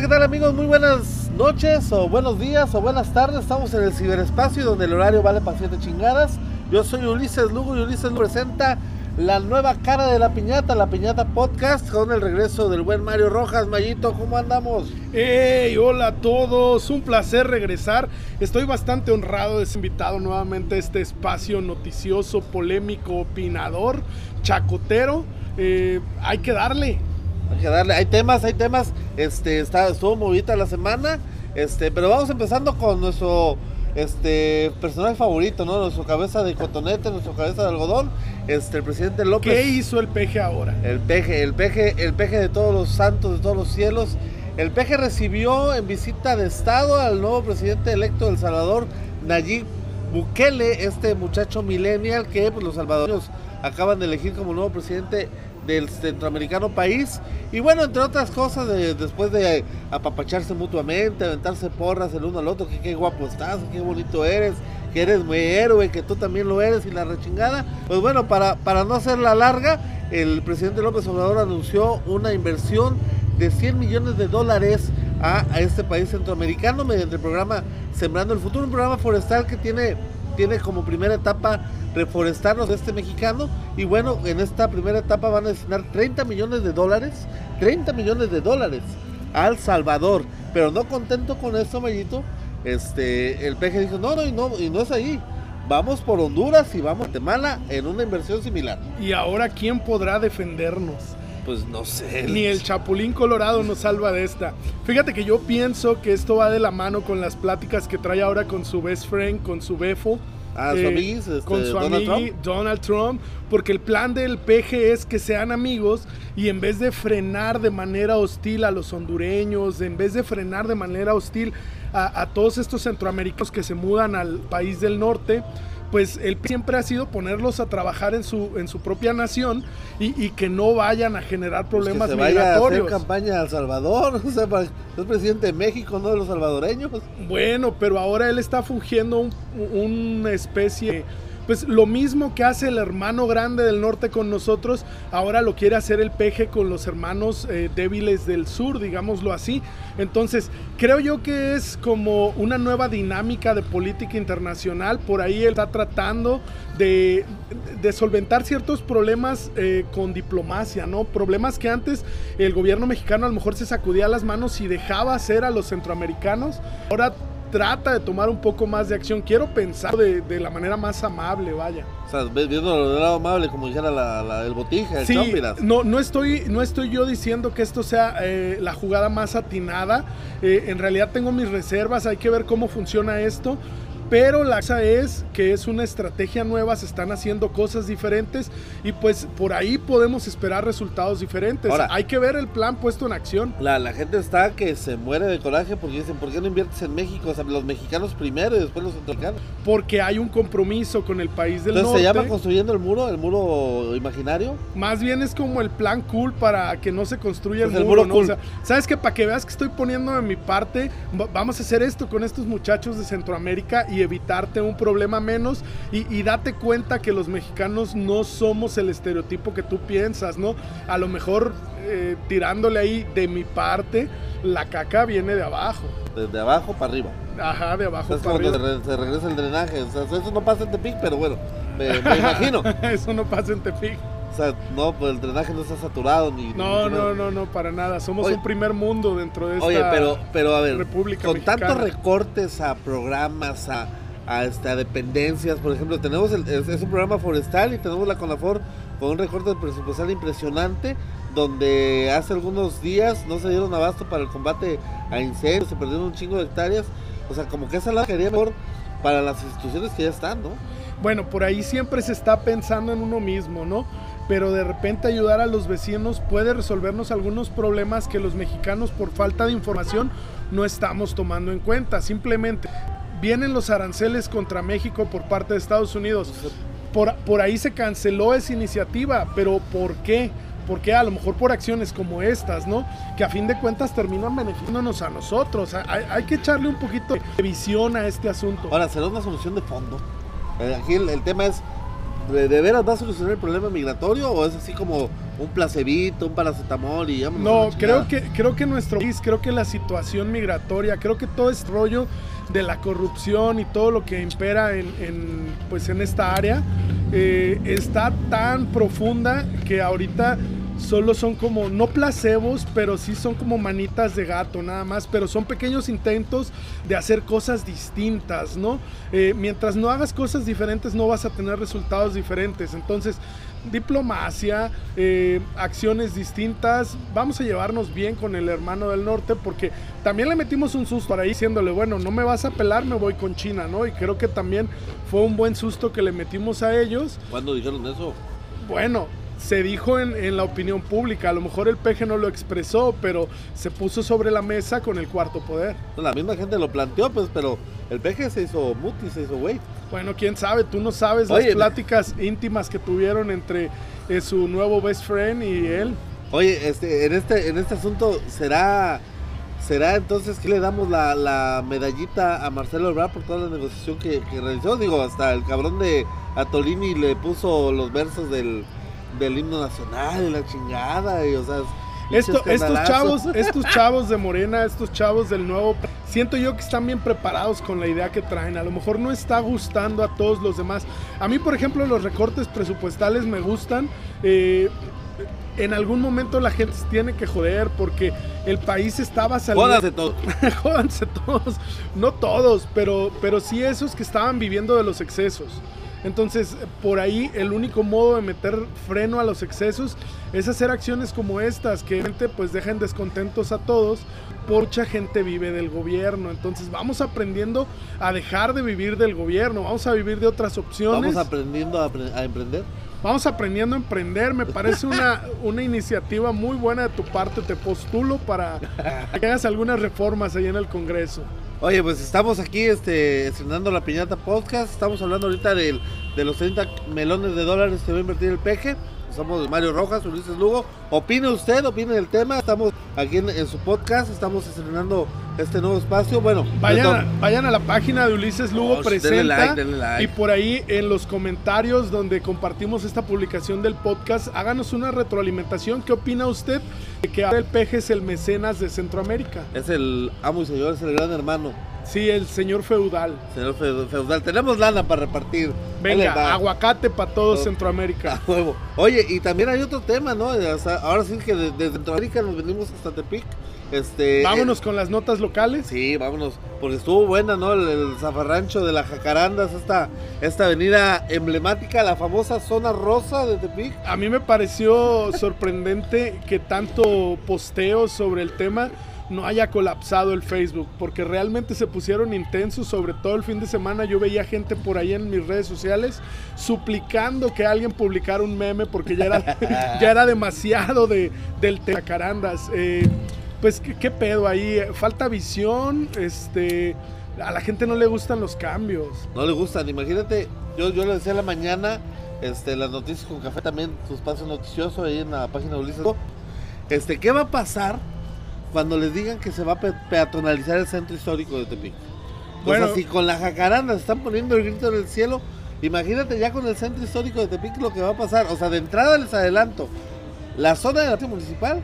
¿qué tal amigos? Muy buenas noches o buenos días o buenas tardes. Estamos en el ciberespacio donde el horario vale para siete chingadas. Yo soy Ulises Lugo y Ulises Lugo presenta la nueva cara de la piñata, la piñata podcast con el regreso del buen Mario Rojas. Mayito, ¿cómo andamos? Hey, hola a todos, un placer regresar. Estoy bastante honrado de ser invitado nuevamente a este espacio noticioso, polémico, opinador, chacotero. Eh, hay que darle. Hay que darle, hay temas, hay temas. Este, está, estuvo movida la semana. Este, pero vamos empezando con nuestro este personaje favorito, ¿no? Nuestro cabeza de cotonete, nuestro cabeza de algodón, este, el presidente López. ¿Qué hizo el peje ahora? El peje, el peje, el peje de todos los santos, de todos los cielos. El peje recibió en visita de Estado al nuevo presidente electo de El Salvador, Nayib Bukele, este muchacho millennial que pues, los salvadoreños acaban de elegir como nuevo presidente del centroamericano país. Y bueno, entre otras cosas, después de apapacharse mutuamente, aventarse porras el uno al otro, que qué guapo estás, qué bonito eres, que eres muy héroe, que tú también lo eres y la rechingada. Pues bueno, para, para no hacerla larga, el presidente López Obrador anunció una inversión de 100 millones de dólares a, a este país centroamericano mediante el programa Sembrando el Futuro, un programa forestal que tiene, tiene como primera etapa reforestarnos de este mexicano. Y bueno, en esta primera etapa van a destinar 30 millones de dólares, 30 millones de dólares al Salvador. Pero no contento con esto, Mayito, este, el peje dijo, no, no, y no, y no es ahí. Vamos por Honduras y vamos a Guatemala en una inversión similar. ¿Y ahora quién podrá defendernos? Pues no sé. Ni el Chapulín Colorado nos salva de esta. Fíjate que yo pienso que esto va de la mano con las pláticas que trae ahora con su best friend, con su befo, Ah, su eh, este, con su amigo Donald Trump, porque el plan del PG es que sean amigos y en vez de frenar de manera hostil a los hondureños, en vez de frenar de manera hostil a, a todos estos centroamericanos que se mudan al país del norte, pues él siempre ha sido ponerlos a trabajar en su, en su propia nación y, que no vayan a generar problemas pues que se migratorios. Vaya a hacer campaña al Salvador, o sea, es presidente de México, no de los salvadoreños. Bueno, pero ahora él está fungiendo un, una especie pues lo mismo que hace el hermano grande del norte con nosotros, ahora lo quiere hacer el peje con los hermanos eh, débiles del sur, digámoslo así. Entonces, creo yo que es como una nueva dinámica de política internacional. Por ahí él está tratando de, solventar ciertos problemas eh, con diplomacia, ¿no? Problemas que antes el gobierno mexicano a lo mejor se sacudía las manos y dejaba hacer a los centroamericanos. Ahora trata de tomar un poco más de acción. Quiero pensar de, la manera más amable, vaya. O sea, viendo del lado amable, como dijera la, el botija, el sí, no, no estoy, no estoy yo diciendo que esto sea eh, la jugada más atinada. Eh, en realidad tengo mis reservas, hay que ver cómo funciona esto. Pero la cosa es que es una estrategia nueva, se están haciendo cosas diferentes y pues por ahí podemos esperar resultados diferentes. Ahora, Hay que ver el plan puesto en acción. La, la gente está que se muere de coraje porque dicen, ¿por qué no inviertes en México? O sea, los mexicanos primero y después los centroamericanos. Porque hay un compromiso con el país del Entonces, norte. ¿Se llama construyendo el muro, el muro imaginario? Más bien es como el plan cool para que no se construya el, pues muro. El muro cool. Sabes que para que veas que estoy poniendo de mi parte, vamos a hacer esto con estos muchachos de Centroamérica y evitarte un problema menos y, date cuenta que los mexicanos no somos el estereotipo que tú piensas, ¿no? A lo mejor eh, tirándole ahí de mi parte, la caca viene de abajo. Desde abajo para arriba. Ajá, de abajo para arriba. Se, regresa el drenaje. O sea, eso no pasa en Tepic, pero bueno, me, imagino. eso no pasa en Tepic. Sea, no, pues el drenaje no está saturado ni. No, no, no, no, para nada. Somos un primer mundo dentro de esta Oye, pero, pero a ver, República con tantos recortes a programas, a a, este, dependencias. Por ejemplo, tenemos el, es, un programa forestal y tenemos la CONAFOR con un recorte presupuestal impresionante, donde hace algunos días no se dieron abasto para el combate a incendios, se perdieron un chingo de hectáreas. O sea, como que esa la quería mejor para las instituciones que ya están, ¿no? Bueno, por ahí siempre se está pensando en uno mismo, ¿no? Pero de repente ayudar a los vecinos puede resolvernos algunos problemas que los mexicanos por falta de información no estamos tomando en cuenta. Simplemente vienen los aranceles contra México por parte de Estados Unidos. Por, por ahí se canceló esa iniciativa, pero ¿por qué? Porque a lo mejor por acciones como estas, ¿no? Que a fin de cuentas terminan beneficiándonos a nosotros. Hay, que echarle un poquito de visión a este asunto. Ahora, ¿será una solución de fondo? Eh, aquí el, tema es, ¿De, de veras va a solucionar el problema migratorio o es así como un placebito, un paracetamol y No, creo que, creo que nuestro país, creo que la situación migratoria, creo que todo este rollo de la corrupción y todo lo que impera en, en, pues en esta área eh, está tan profunda que ahorita solo son como, no placebos, pero sí son como manitas de gato nada más, pero son pequeños intentos de hacer cosas distintas, ¿no? Eh, mientras no hagas cosas diferentes no vas a tener resultados diferentes, entonces diplomacia, eh, acciones distintas. Vamos a llevarnos bien con el hermano del norte porque también le metimos un susto ahí diciéndole, bueno, no me vas a pelar, me voy con China, ¿no? Y creo que también fue un buen susto que le metimos a ellos. ¿Cuándo dijeron eso? Bueno, se dijo en, en la opinión pública, a lo mejor el peje no lo expresó, pero se puso sobre la mesa con el cuarto poder. Pues la misma gente lo planteó, pues, pero el peje se hizo muti, se hizo güey. Bueno, quién sabe, tú no sabes Oye, las pláticas íntimas que tuvieron entre eh, su nuevo best friend y él. Oye, este, en este, en este asunto, ¿será, será entonces que le damos la, la medallita a Marcelo Ebrard por toda la negociación que, que realizó? Digo, hasta el cabrón de Atolini le puso los versos del, del himno nacional y la chingada, y o sea... Esto- estos chavos, estos chavos de Morena, estos chavos del nuevo, siento yo que están bien preparados con la idea que traen. A lo mejor no está gustando a todos los demás. A mí, por ejemplo, los recortes presupuestales me gustan. Eh, en algún momento la gente se tiene que joder porque el país estaba saliendo. Jódanse todo. Jódanse todos, no todos, pero, pero sí esos que estaban viviendo de los excesos. Entonces, por ahí el único modo de meter freno a los excesos es hacer acciones como estas, que gente pues dejen descontentos a todos, mucha gente vive del gobierno. Entonces, vamos aprendiendo a dejar de vivir del gobierno, vamos a vivir de otras opciones. Vamos aprendiendo a, a emprender. Vamos aprendiendo a emprender, me parece una, una iniciativa muy buena de tu parte, te postulo para que hagas algunas reformas ahí en el Congreso. Oye, pues estamos aquí este, estrenando la Piñata Podcast. Estamos hablando ahorita del- de los 30 melones de dólares que va a invertir el peje. Somos Mario Rojas, Ulises Lugo. Opine usted, opine del tema. Estamos aquí en, en su podcast. Estamos estrenando este nuevo espacio. Bueno, Vayan a, vayan a la página de Ulises Lugo Oh, denle Presenta like, denle like. y por ahí en los comentarios donde compartimos esta publicación del podcast, háganos una retroalimentación. ¿Qué opina usted de que ahora el peje es el mecenas de Centroamérica? es el amo y señor, es el gran hermano, Sí, el señor feudal. señor fe- feudal. Tenemos lana para repartir. Venga, aguacate para todo. Centroamérica. A huevo. Oye, y también hay otro tema, ¿no? O sea, ahora sí que de- desde Centroamérica nos venimos hasta Tepic. Este, Vámonos con las notas locales. Sí, vámonos, porque estuvo buena, ¿no? El, el zafarrancho de la Jacarandas, esta, esta avenida emblemática, la famosa zona rosa de Tepic. A mí me pareció sorprendente que tanto posteo sobre el tema no haya colapsado el Facebook, porque realmente se pusieron intensos, sobre todo el fin de semana yo veía gente por ahí en mis redes sociales suplicando que alguien publicara un meme porque ya era, ya era demasiado de, del tema Carandas. Eh, pues ¿qué, qué pedo ahí, falta visión, este, a la gente no le gustan los cambios. No le gustan, imagínate, yo, yo le decía a la mañana, este, las noticias con café también, su espacio noticioso ahí en la página de Ulises. Este, ¿qué va a pasar cuando les digan que se va a pe- peatonalizar el centro histórico de Tepic? Pues Bueno. así con la jacaranda están poniendo el grito en el cielo. Imagínate ya con el centro histórico de Tepic lo que va a pasar. O sea, de entrada les adelanto. La zona de la municipal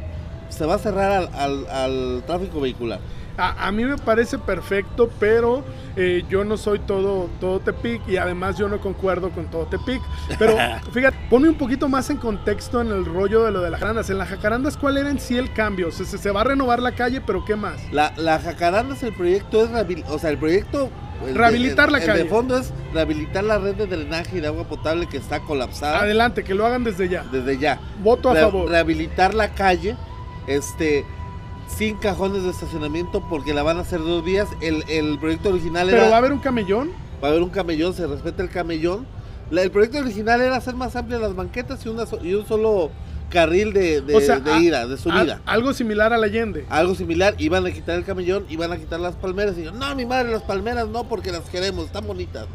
se va a cerrar al, al- al tráfico vehicular. A, a mí me parece perfecto, pero eh, yo no soy todo, todo Tepic y además yo no concuerdo con todo Tepic. Pero fíjate, ponme un poquito más en contexto en el rollo de lo de las jacarandas. En las jacarandas, ¿cuál era en sí el cambio? Se, se, se va a renovar la calle, pero ¿qué más? La, la Jacarandas, el proyecto es o sea, el proyecto el de- Rehabilitar la el calle. de fondo es rehabilitar la red de drenaje y de agua potable que está colapsada Adelante, que lo hagan desde ya. desde ya. Voto a Re- favor. Rehabilitar la calle, este, sin cajones de estacionamiento porque la van a hacer dos días. El, el proyecto original Pero era va a haber un camellón. va a haber un camellón, se respeta el camellón. La- el proyecto original era hacer más amplias las banquetas y, una y un solo carril de, de, o sea, de a- ida, de subida. a- algo similar al Allende. Algo similar, iban a quitar el camellón, iban a quitar las palmeras. Y yo, no, mi madre, las palmeras no, porque las queremos, están bonitas.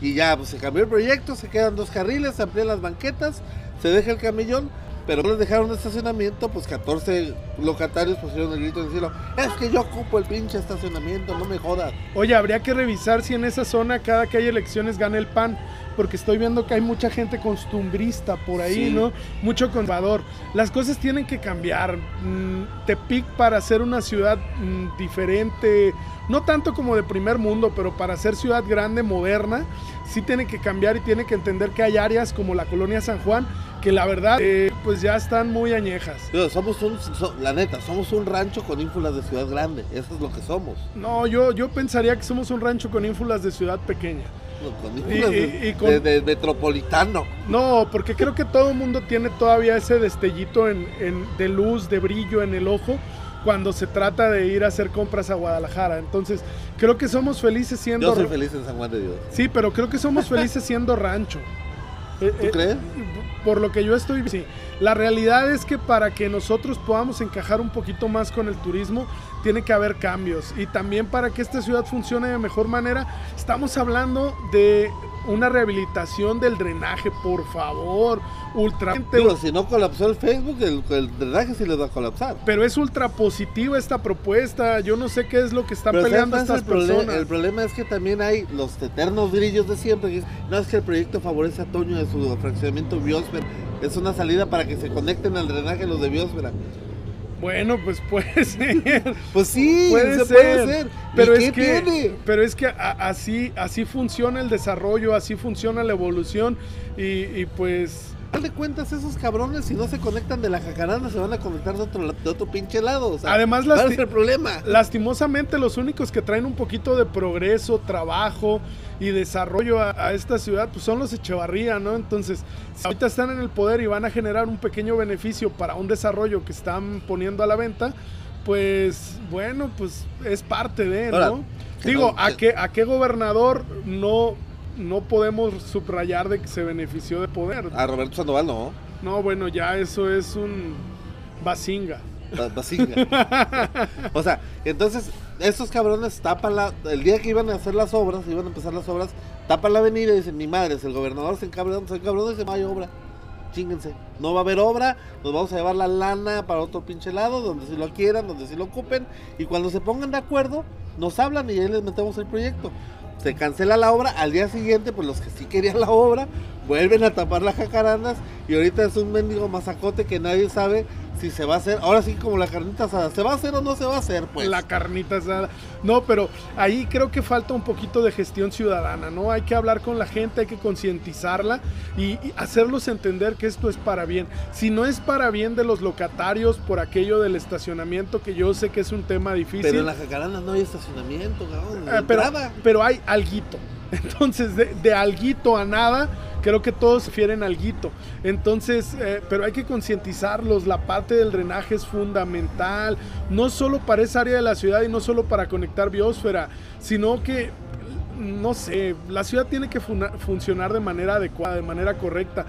Y ya, pues se cambió el proyecto, se quedan dos carriles, se amplían las banquetas, se deja el camellón, pero no dejaron estacionamiento, pues 14 locatarios pusieron el grito en el cielo. Es que yo ocupo el pinche estacionamiento, no me jodas. Oye, habría que revisar si en esa zona cada que hay elecciones gana el PAN. Porque estoy viendo que hay mucha gente costumbrista por ahí, Sí. ¿no? Mucho conservador. Las cosas tienen que cambiar. Mm, Tepic para ser una ciudad mm, diferente, no tanto como de primer mundo, pero para ser ciudad grande, moderna, sí tiene que cambiar y tiene que entender que hay áreas como la colonia San Juan que la verdad eh, pues ya están muy añejas. Somos un, so- la neta, somos un rancho con ínfulas de ciudad grande. Eso es lo que somos. No, yo, yo pensaría que somos un rancho con ínfulas de ciudad pequeña. Y- de, y- y con- de- de metropolitano. No, porque creo que todo el mundo tiene todavía ese destellito en, en- de luz, de brillo en el ojo cuando se trata de ir a hacer compras a Guadalajara. Entonces, creo que somos felices siendo... Yo soy feliz en San Juan de Dios. Sí, pero creo que somos felices siendo rancho. Eh, ¿Tú eh, crees? Por lo que yo estoy... Sí. La realidad es que para que nosotros podamos encajar un poquito más con el turismo, tiene que haber cambios. Y también para que esta ciudad funcione de mejor manera, estamos hablando de una rehabilitación del drenaje, por favor. Ultra... Digo, si no colapsó el Facebook, el, el drenaje sí les va a colapsar. Pero es ultra positiva esta propuesta. Yo no sé qué es lo que están Pero ¿sabes peleando estas el, personas. el problema es que también hay los eternos grillos de siempre. Que no es que el proyecto favorece a Toño de su fraccionamiento biosfera. Es una salida para que se conecten al drenaje los de biosfera. Bueno, pues puede ser. Pues sí, Puede se ser, puede ser. Pero ¿Y es qué que, tiene? pero es que así, así funciona el desarrollo, así funciona la evolución y, y pues Al de cuentas, esos cabrones, si no se conectan de la jacaranda, se van a conectar de otro, de otro pinche lado. O sea, Además, ¿cuál lasti- es el problema? lastimosamente los únicos que traen un poquito de progreso, trabajo y desarrollo a, a esta ciudad pues son los Echevarría, ¿no? Entonces, si ahorita están en el poder y van a generar un pequeño beneficio para un desarrollo que están poniendo a la venta, pues bueno, pues es parte de, ¿no? Digo, no- ¿a qué, ¿a qué gobernador no, no podemos subrayar de que se benefició de poder? A Roberto Sandoval no. No, bueno, ya eso es un basinga. Ba- Basinga. o sea, entonces estos cabrones tapan la. El día que iban a hacer las obras, iban a empezar las obras, tapan la avenida y dicen: Mi madre, si el gobernador se encabrona, se encabrona y dice: No hay obra. Chinguense. No va a haber obra, nos vamos a llevar la lana para otro pinche lado, donde si lo quieran, donde si lo ocupen. Y cuando se pongan de acuerdo, nos hablan y ahí les metemos el proyecto. Se cancela la obra, al día siguiente, pues los que sí querían la obra, vuelven a tapar las jacarandas y ahorita es un mendigo mazacote que nadie sabe si se va a hacer. Ahora sí, como la carnita asada, ¿se va a hacer o no se va a hacer? Pues La carnita asada. No, pero ahí creo que falta un poquito de gestión ciudadana, ¿no? Hay que hablar con la gente, hay que concientizarla y, y hacerlos entender que esto es para bien. Si no es para bien de los locatarios por aquello del estacionamiento, que yo sé que es un tema difícil. pero en las jacarandas no hay estacionamiento, cabrón. Eh, pero, pero hay alguito. Entonces, de, de alguito a nada, creo que todos se fieren alguito. Entonces, eh, pero hay que concientizarlos. La parte del drenaje es fundamental, no solo para esa área de la ciudad y no solo para conectar biosfera, sino que, no sé, la ciudad tiene que funcionar de manera adecuada, de manera correcta.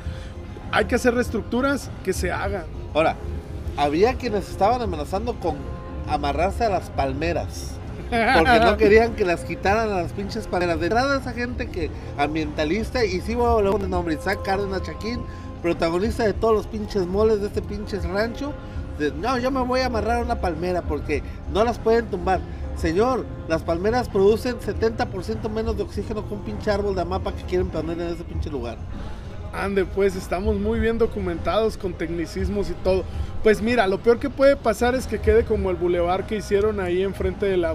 Hay que hacer reestructuras que se hagan. Ahora, había quienes estaban amenazando con amarrarse a las palmeras. Porque no querían que las quitaran a las pinches palmeras. De entrada esa gente que ambientalista, y sí voy a hablar de nombre, Isaac Cárdenas Chaquín, protagonista de todos los pinches moles de este pinches rancho. de, no, yo me voy a amarrar a una palmera porque no las pueden tumbar. Señor, las palmeras producen 70% menos de oxígeno que un pinche árbol de amapa que quieren poner en ese pinche lugar. Ande, pues estamos muy bien documentados con tecnicismos y todo. Pues mira, lo peor que puede pasar es que quede como el bulevar que hicieron ahí enfrente de la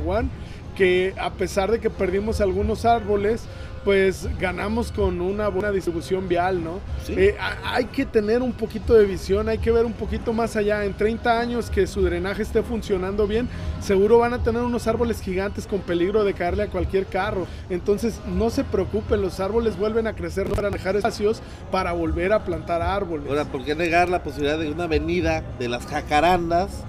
que a pesar de que perdimos algunos árboles, pues ganamos con una buena distribución vial, ¿no? Sí. Eh, hay que tener un poquito de visión, hay que ver un poquito más allá. En 30 años que su drenaje esté funcionando bien, seguro van a tener unos árboles gigantes con peligro de caerle a cualquier carro. Entonces, no se preocupen, los árboles vuelven a crecer, no van a dejar espacios para volver a plantar árboles. Ahora, ¿por qué negar la posibilidad de una avenida de las jacarandas?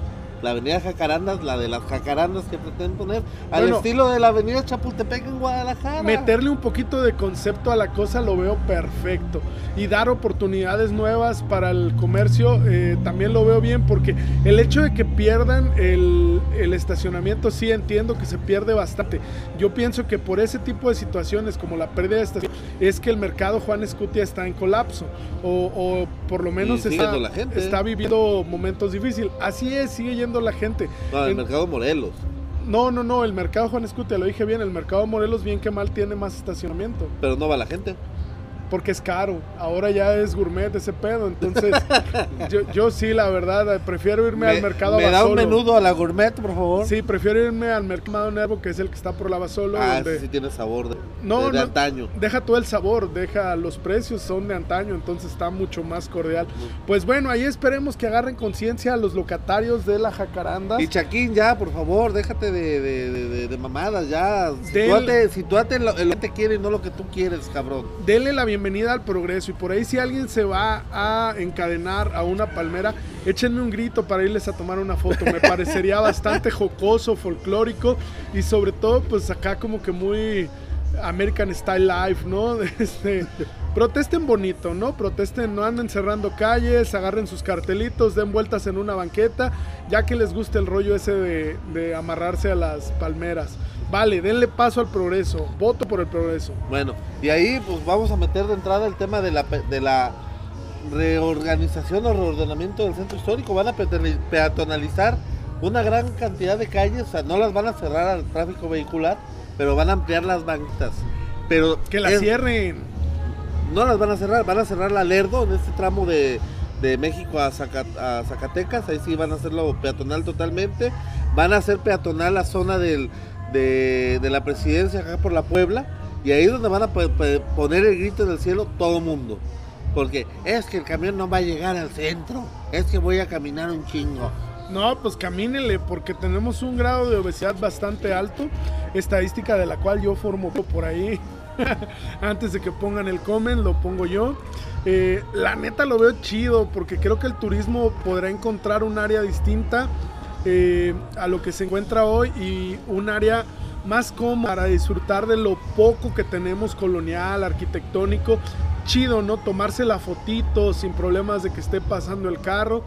La avenida Jacarandas, la de las jacarandas que pretenden poner, al Bueno. estilo de la avenida Chapultepec en Guadalajara. Meterle un poquito de concepto a la cosa lo veo perfecto. Y dar oportunidades nuevas para el comercio eh, también lo veo bien porque el hecho de que pierdan el, el estacionamiento sí entiendo que se pierde bastante. Yo pienso que por ese tipo de situaciones como la pérdida de estacionamiento es que el mercado Juan Escutia está en colapso o, o por lo menos está, la gente. está viviendo momentos difíciles. Así es, sigue yendo la gente. No, el En- mercado Morelos. no, no, no, el mercado Juan Escutia, lo dije bien, el mercado Morelos bien que mal tiene más estacionamiento. Pero no va la gente. Porque es caro. Ahora ya es gourmet ese pedo. Entonces, yo, yo, sí, la verdad, prefiero irme al mercado ¿Me da un menudo a la gourmet, por favor? Sí, prefiero irme al mercado Nervo, que es el que está por la Basolo. Ah, sí tiene sabor de, no, de, antaño. Deja todo el sabor, deja los precios, son de antaño, entonces está mucho más cordial. Pues bueno, ahí esperemos que agarren conciencia a los locatarios de la jacaranda. Y Chaquín, ya, por favor, déjate de, de mamadas, ya. Situate, situate en lo, que te quiere y no lo que tú quieres, cabrón. Dele la bienvenida al progreso. Y por ahí si alguien se va a encadenar a una palmera, échenme un grito para irles a tomar una foto. Me parecería bastante jocoso, folclórico y sobre todo pues acá como que muy American Style Life, ¿no? Este, protesten bonito, ¿no? Protesten, no anden cerrando calles, agarren sus cartelitos, den vueltas en una banqueta, ya que les guste el rollo ese de, de amarrarse a las palmeras. Vale, denle paso al progreso. Voto por el progreso. Bueno, y ahí pues vamos a meter de entrada el tema de la, de la reorganización o reordenamiento del centro histórico. Van a peatonalizar una gran cantidad de calles, o sea, no las van a cerrar al tráfico vehicular, pero van a ampliar las banquitas. Pero que las cierren. No las van a cerrar, van a cerrar la Lerdo en este tramo de, México a, Zacatecas, ahí sí van a hacerlo peatonal totalmente. Van a hacer peatonal la zona del, de, la presidencia acá por la Puebla y ahí es donde van a poner el grito del cielo todo mundo. Porque es que el camión no va a llegar al centro, es que voy a caminar un chingo. No, pues camínele, porque tenemos un grado de obesidad bastante alto, estadística de la cual yo formo por ahí. Antes de que pongan el comen, lo pongo yo. Eh, la neta lo veo chido, porque creo que el turismo podrá encontrar un área distinta eh, a lo que se encuentra hoy y un área más cómoda para disfrutar de lo poco que tenemos colonial, arquitectónico. Chido, ¿no? Tomarse la fotito sin problemas de que esté pasando el carro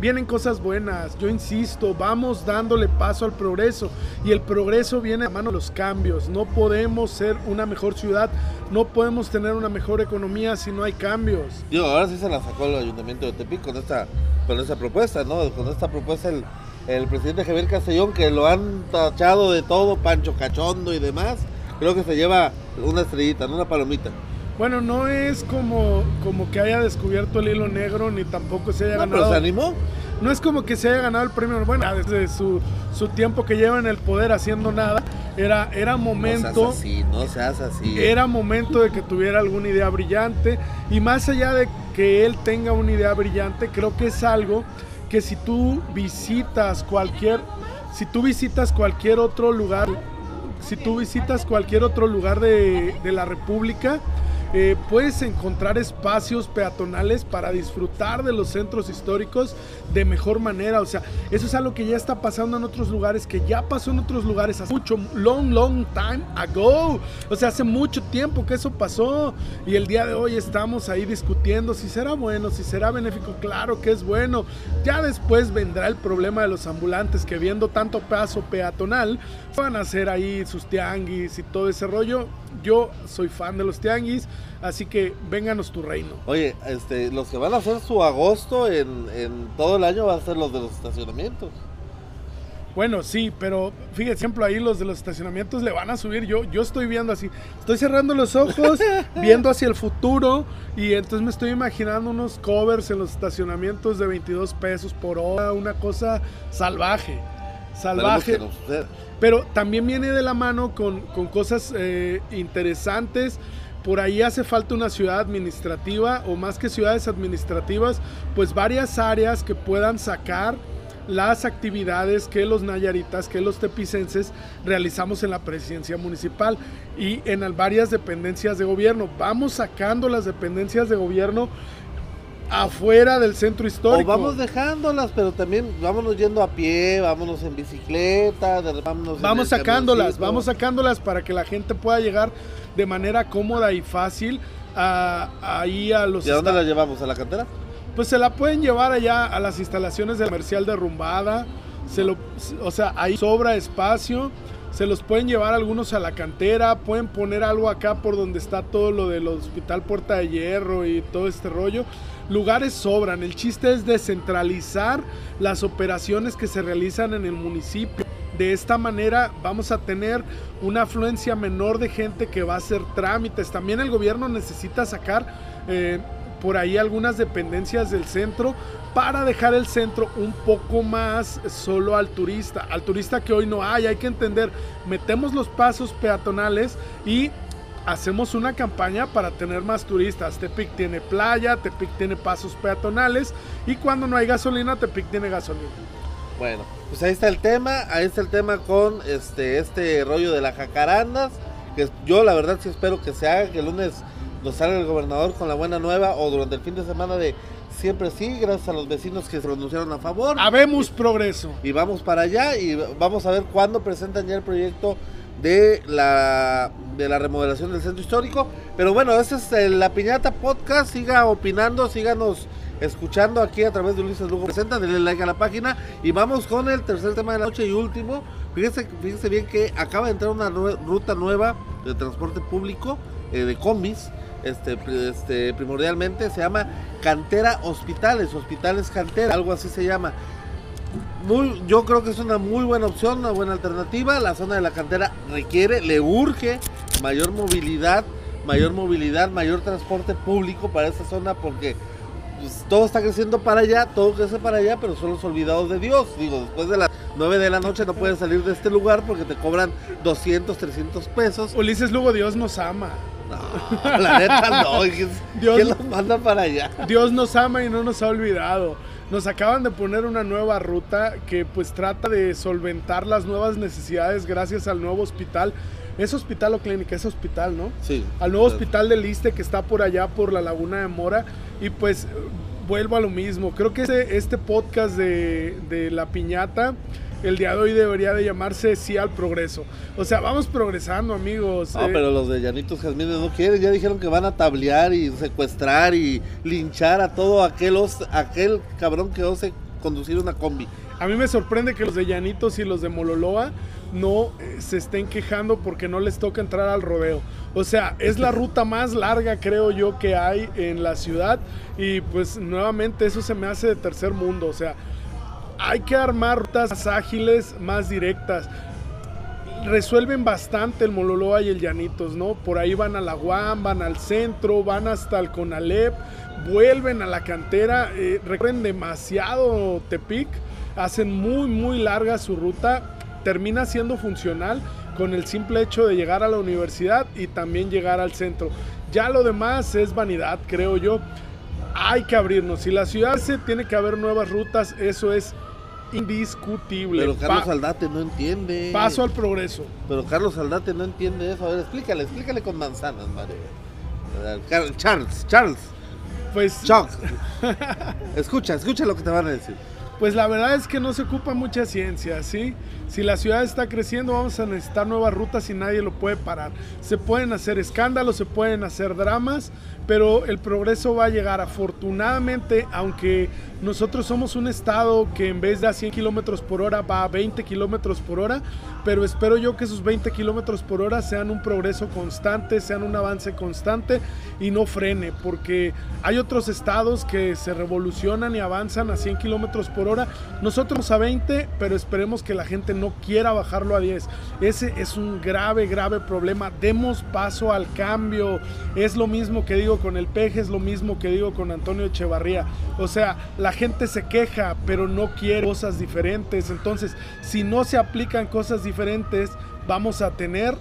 vienen cosas buenas, yo insisto, vamos dándole paso al progreso y el progreso viene a mano de los cambios, no podemos ser una mejor ciudad, no podemos tener una mejor economía si no hay cambios. Yo, ahora sí se la sacó el ayuntamiento de Tepic con esta, con esta propuesta, ¿no? Con esta propuesta el, el presidente Javier Castellón, que lo han tachado de todo, Pancho Cachondo y demás, creo que se lleva una estrellita, ¿no? una palomita. Bueno, no es como, como que haya descubierto el hilo negro, ni tampoco se haya no, ganado. Pero se animó. No es como que se haya ganado el premio. Bueno, desde su, su tiempo que lleva en el poder haciendo nada, era, era momento. No seas así, no seas así. Era momento de que tuviera alguna idea brillante. Y más allá de que él tenga una idea brillante, creo que es algo que si tú visitas cualquier. Si tú visitas cualquier otro lugar. Si tú visitas cualquier otro lugar de, de la República eh, puedes encontrar espacios peatonales para disfrutar de los centros históricos de mejor manera. O sea, eso es algo que ya está pasando en otros lugares, que ya pasó en otros lugares hace mucho, long, long time ago. O sea, hace mucho tiempo que eso pasó. Y el día de hoy estamos ahí discutiendo si será bueno, si será benéfico. Claro que es bueno. Ya después vendrá el problema de los ambulantes que viendo tanto paso peatonal van a hacer ahí sus tianguis y todo ese rollo. Yo soy fan de los tianguis, así que vénganos tu reino. Oye, este, los que van a hacer su agosto en, todo el año van a ser los de los estacionamientos. Bueno, sí, pero fíjate, ejemplo, ahí los de los estacionamientos le van a subir. Yo, yo estoy viendo así, estoy cerrando los ojos, viendo hacia el futuro y entonces me estoy imaginando unos covers en los estacionamientos de 22 pesos por hora, una cosa salvaje, salvaje. Pero también viene de la mano con, cosas eh, interesantes. Por ahí hace falta una ciudad administrativa o más que ciudades administrativas, pues varias áreas que puedan sacar las actividades que los nayaritas, que los tepicenses realizamos en la presidencia municipal y en varias dependencias de gobierno. Vamos sacando las dependencias de gobierno afuera del centro histórico. O vamos dejándolas, pero también vámonos yendo a pie, vámonos en bicicleta, vámonos Vamos sacándolas, vamos sacándolas para que la gente pueda llegar de manera cómoda y fácil a, ahí a los... ¿Y a dónde la llevamos? ¿A la cantera? Pues se la pueden llevar allá a las instalaciones de comercial derrumbada, se lo, o sea, ahí sobra espacio se los pueden llevar algunos a la cantera, pueden poner algo acá por donde está todo lo del Hospital Puerta de Hierro y todo este rollo. Lugares sobran, el chiste es descentralizar las operaciones que se realizan en el municipio, De esta manera vamos a tener una afluencia menor de gente que va a hacer trámites. También el gobierno necesita sacar eh, por ahí algunas dependencias del centro para dejar el centro un poco más solo al turista, al turista que hoy no hay. Hay que entender, metemos los pasos peatonales y hacemos una campaña para tener más turistas. Tepic tiene playa, Tepic tiene pasos peatonales y cuando no hay gasolina, Tepic tiene gasolina. Bueno, pues ahí está el tema, ahí está el tema con este, este rollo de las jacarandas, que yo la verdad sí espero que se haga, que el lunes nos salga el gobernador con la buena nueva o durante el fin de semana de siempre sí, gracias a los vecinos que se pronunciaron a favor. Habemos progreso. Y vamos para allá y vamos a ver cuándo presentan ya el proyecto de la, de la remodelación del centro histórico. Pero bueno, este es la Piñata Podcast. Siga opinando, síganos escuchando aquí a través de Ulises Lugo Presenta. Denle like a la página. Y vamos con el tercer tema de la noche y último. Fíjense, fíjense bien que acaba de entrar una ruta nueva de transporte público eh, de combis. Este, este, primordialmente se llama Cantera Hospitales, Hospitales Cantera, algo así se llama muy, yo creo que es una muy buena opción, una buena alternativa. La zona de la cantera requiere, le urge mayor movilidad, mayor movilidad, mayor transporte público para esa zona porque pues, todo está creciendo para allá, todo crece para allá, pero son los olvidados de Dios. Digo, después de las 9 de la noche no puedes salir de este lugar porque te cobran 200, 300 pesos. Ulises Lugo, Dios nos ama. No, la neta no. Dios, ¿Quién los manda para allá? Dios nos ama y no nos ha olvidado. Nos acaban de poner una nueva ruta que pues trata de solventar las nuevas necesidades gracias al nuevo hospital. ¿Es hospital o clínica? Es hospital, ¿no? Sí. Al nuevo hospital del Liste que está por allá por la Laguna de Mora. Y pues vuelvo a lo mismo. Creo que este, este podcast de, de La Piñata el día de hoy debería de llamarse Sí al Progreso. O sea, vamos progresando, amigos. No, eh. pero los de Llanitos Jazmines no quieren. Ya dijeron que van a tablear y secuestrar y linchar a todo aquel, aquel cabrón que ose conducir una combi. A mí me sorprende que los de Llanitos y los de Mololoa no eh, se estén quejando porque no les toca entrar al rodeo. O sea, es la ruta más larga, creo yo, que hay en la ciudad. Y pues nuevamente eso se me hace de tercer mundo. O sea, hay que armar rutas más ágiles, más directas. Resuelven bastante el Mololoa y el Llanitos, ¿no? Por ahí van a la UAM, van al centro, van hasta el Conalep, vuelven a la cantera, eh, recorren demasiado Tepic, hacen muy, muy larga su ruta, termina siendo funcional con el simple hecho de llegar a la universidad y también llegar al centro. Ya lo demás es vanidad, creo yo. Hay que abrirnos. Si la ciudad se tiene que haber nuevas rutas, eso es indiscutible. Pero Carlos Aldate no entiende. Paso al progreso. Pero Carlos Aldate no entiende eso. A ver, explícale, explícale con manzanas, Mario. Charles, Charles. Pues. Escucha, escucha lo que te van a decir. Pues la verdad es que no se ocupa mucha ciencia, ¿sí? Si la ciudad está creciendo, vamos a necesitar nuevas rutas y nadie lo puede parar. Se pueden hacer escándalos, se pueden hacer dramas, pero el progreso va a llegar. Afortunadamente, aunque nosotros somos un estado que en vez de a 100 kilómetros por hora va a 20 kilómetros por hora, pero espero yo que esos 20 kilómetros por hora sean un progreso constante, sean un avance constante y no frene, porque hay otros estados que se revolucionan y avanzan a 100 kilómetros por hora. Nosotros a 20, pero esperemos que la gente no quiera bajarlo a 10. Ese es un grave, grave problema. Demos paso al cambio. Es lo mismo que digo con el peje, es lo mismo que digo con Antonio Echevarría. O sea, la gente se queja, pero no quiere cosas diferentes. Entonces, si no se aplican cosas diferentes, vamos a tener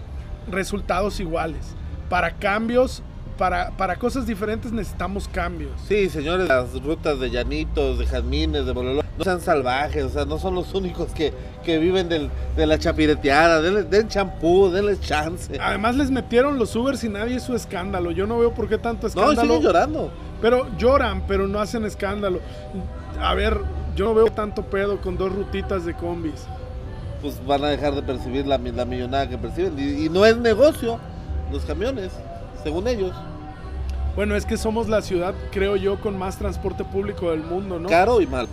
resultados iguales. Para cambios para, para, cosas diferentes necesitamos cambios. Sí, señores, las rutas de llanitos, de jazmines, de bololo, no sean salvajes, o sea, no son los únicos que, que viven del, de la chapireteada, den, champú, denles chance. Además les metieron los Ubers y nadie hizo escándalo, yo no veo por qué tanto escándalo. No, siguen llorando. Pero lloran, pero no hacen escándalo. A ver, yo no veo tanto pedo con dos rutitas de combis. Pues van a dejar de percibir la, la millonada que perciben. y no es negocio los camiones, según ellos. Bueno, es que somos la ciudad, creo yo, con más transporte público del mundo, ¿no? Caro y mal.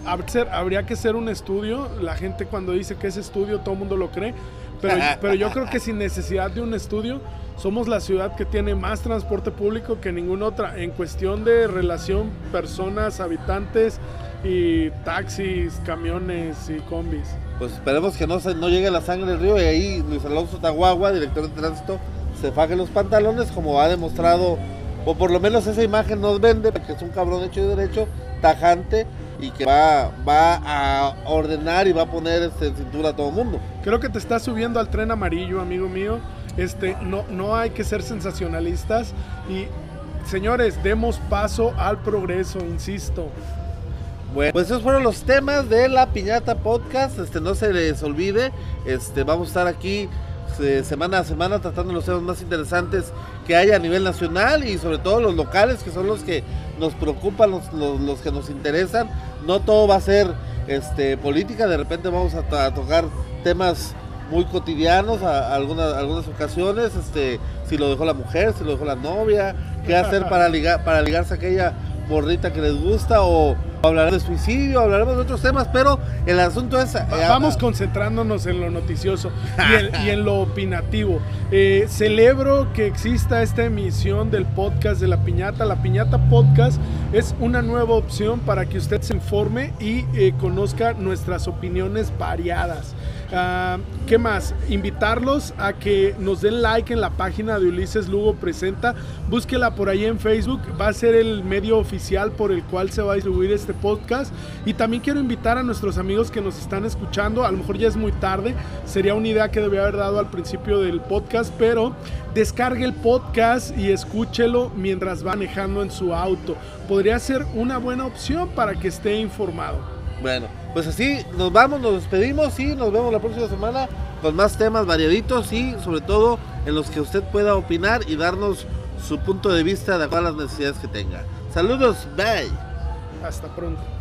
Habría que ser un estudio. La gente cuando dice que es estudio, todo el mundo lo cree. Pero, pero yo creo que sin necesidad de un estudio, somos la ciudad que tiene más transporte público que ninguna otra en cuestión de relación personas, habitantes y taxis, camiones y combis. pues esperemos que no, se, no llegue la sangre del río y ahí Luis Alonso Taguagua, director de tránsito, se faje los pantalones como ha demostrado, o por lo menos esa imagen nos vende, que es un cabrón hecho y derecho, tajante y que va, va a ordenar y va a poner este, en cintura a todo el mundo. Creo que te estás subiendo al tren amarillo, amigo mío. Este, no, no hay que ser sensacionalistas y señores, demos paso al progreso, insisto. Bueno, pues esos fueron los temas de la Piñata Podcast. Este, no se les olvide, este, vamos a estar aquí eh, semana a semana tratando los temas más interesantes que hay a nivel nacional y sobre todo los locales, que son los que nos preocupan, los, los, que nos interesan. No todo va a ser este, política, de repente vamos a, a tocar temas muy cotidianos a, algunas, algunas ocasiones, este, si lo dejó la mujer, si lo dejó la novia, qué hacer para ligar, para ligarse a aquella morrita que les gusta o hablaremos de suicidio, hablaremos de otros temas, pero el asunto es... Eh, vamos concentrándonos en lo noticioso y en, lo opinativo. Eh, celebro que exista esta emisión del podcast de La Piñata. La Piñata Podcast es una nueva opción para que usted se informe y eh, conozca nuestras opiniones variadas. Ah, ¿Qué más? Invitarlos a que nos den like en la página de Ulises Lugo Presenta. Búsquela por ahí en Facebook. Va a ser el medio oficial por el cual se va a distribuir este podcast. Y también quiero invitar a nuestros amigos que nos están escuchando. A lo mejor ya es muy tarde. Sería una idea que debía haber dado al principio del podcast. Pero descargue el podcast y escúchelo mientras va manejando en su auto. Podría ser una buena opción para que esté informado. Bueno, pues así nos vamos, nos despedimos y nos vemos la próxima semana con más temas variaditos y sobre todo en los que usted pueda opinar y darnos su punto de vista de acuerdo a las necesidades que tenga. Saludos, bye. Hasta pronto.